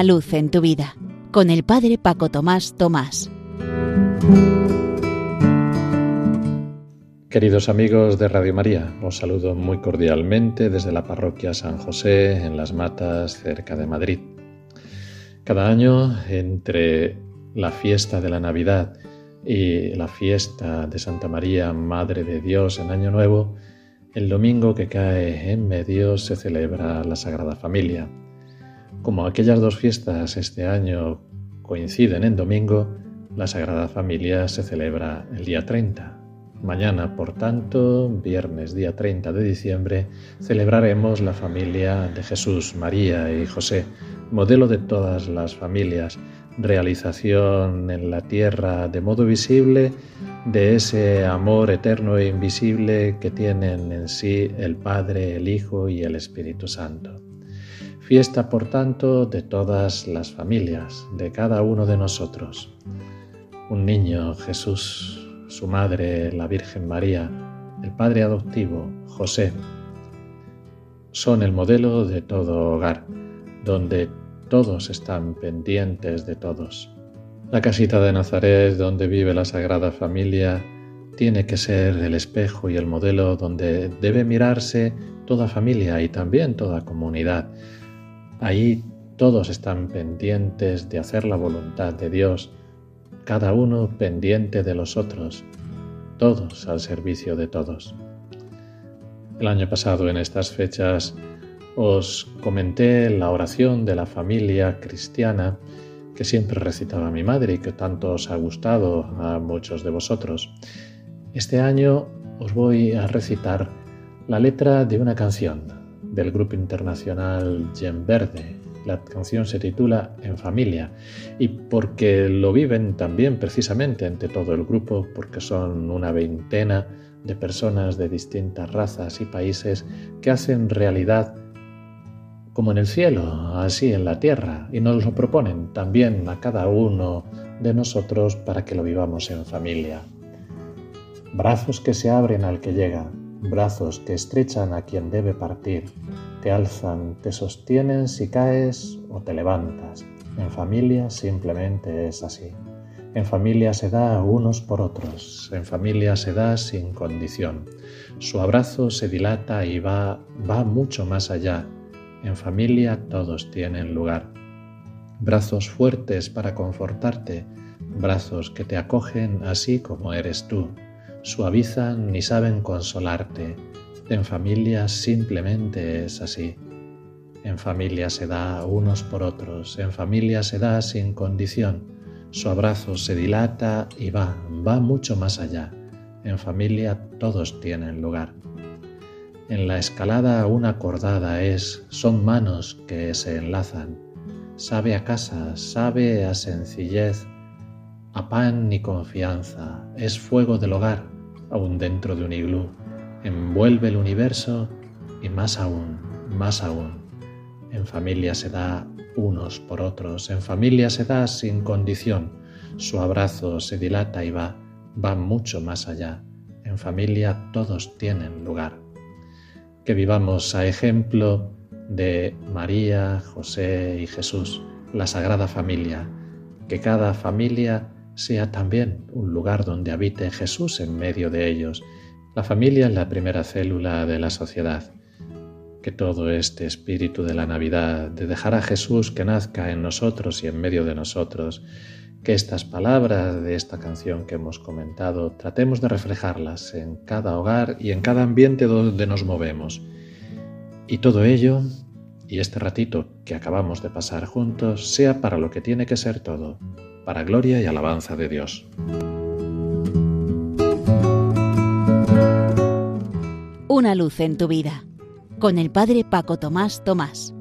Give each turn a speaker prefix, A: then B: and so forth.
A: Una luz en tu vida con el Padre Paco Tomás Tomás.
B: Queridos amigos de Radio María, os saludo muy cordialmente desde la parroquia San José en Las Matas, cerca de Madrid. Cada año, entre la fiesta de la Navidad y la fiesta de Santa María, Madre de Dios en Año Nuevo, el domingo que cae en medio se celebra la Sagrada Familia. Como aquellas dos fiestas este año coinciden en domingo, la Sagrada Familia se celebra el día 30. Mañana, por tanto, viernes día 30 de diciembre, celebraremos la familia de Jesús, María y José, modelo de todas las familias, realización en la tierra de modo visible de ese amor eterno e invisible que tienen en sí el Padre, el Hijo y el Espíritu Santo. Fiesta, por tanto, de todas las familias, de cada uno de nosotros. Un niño, Jesús, su madre, la Virgen María, el Padre adoptivo, José, son el modelo de todo hogar, donde todos están pendientes de todos. La casita de Nazaret donde vive la Sagrada Familia tiene que ser el espejo y el modelo donde debe mirarse toda familia y también toda comunidad. Ahí todos están pendientes de hacer la voluntad de Dios, cada uno pendiente de los otros, todos al servicio de todos. El año pasado en estas fechas os comenté la oración de la familia cristiana que siempre recitaba mi madre y que tanto os ha gustado a muchos de vosotros. Este año os voy a recitar la letra de una canción del grupo internacional Gem Verde. La canción se titula En familia y porque lo viven también precisamente entre todo el grupo, porque son una veintena de personas de distintas razas y países que hacen realidad como en el cielo, así en la tierra, y nos lo proponen también a cada uno de nosotros para que lo vivamos en familia. Brazos que se abren al que llega, brazos que estrechan a quien debe partir, te alzan, te sostienen si caes o te levantas. En familia simplemente es así. En familia se da unos por otros, en familia se da sin condición. Su abrazo se dilata y va, va mucho más allá en familia todos tienen lugar. Brazos fuertes para confortarte, brazos que te acogen así como eres tú, suavizan y saben consolarte. En familia simplemente es así. En familia se da unos por otros, en familia se da sin condición. Su abrazo se dilata y va, va mucho más allá. En familia todos tienen lugar. En la escalada una cordada es, son manos que se enlazan. Sabe a casa, sabe a sencillez, a pan y confianza. Es fuego del hogar, aún dentro de un iglú. Envuelve el universo y más aún, más aún. En familia se da unos por otros, en familia se da sin condición. Su abrazo se dilata y va, va mucho más allá. En familia todos tienen lugar que vivamos a ejemplo de María, José y Jesús, la Sagrada Familia, que cada familia sea también un lugar donde habite Jesús en medio de ellos. La familia es la primera célula de la sociedad. Que todo este espíritu de la Navidad, de dejar a Jesús que nazca en nosotros y en medio de nosotros, que estas palabras de esta canción que hemos comentado tratemos de reflejarlas en cada hogar y en cada ambiente donde nos movemos. Y todo ello, y este ratito que acabamos de pasar juntos, sea para lo que tiene que ser todo, para gloria y alabanza de Dios.
A: Una luz en tu vida, con el Padre Paco Tomás Tomás.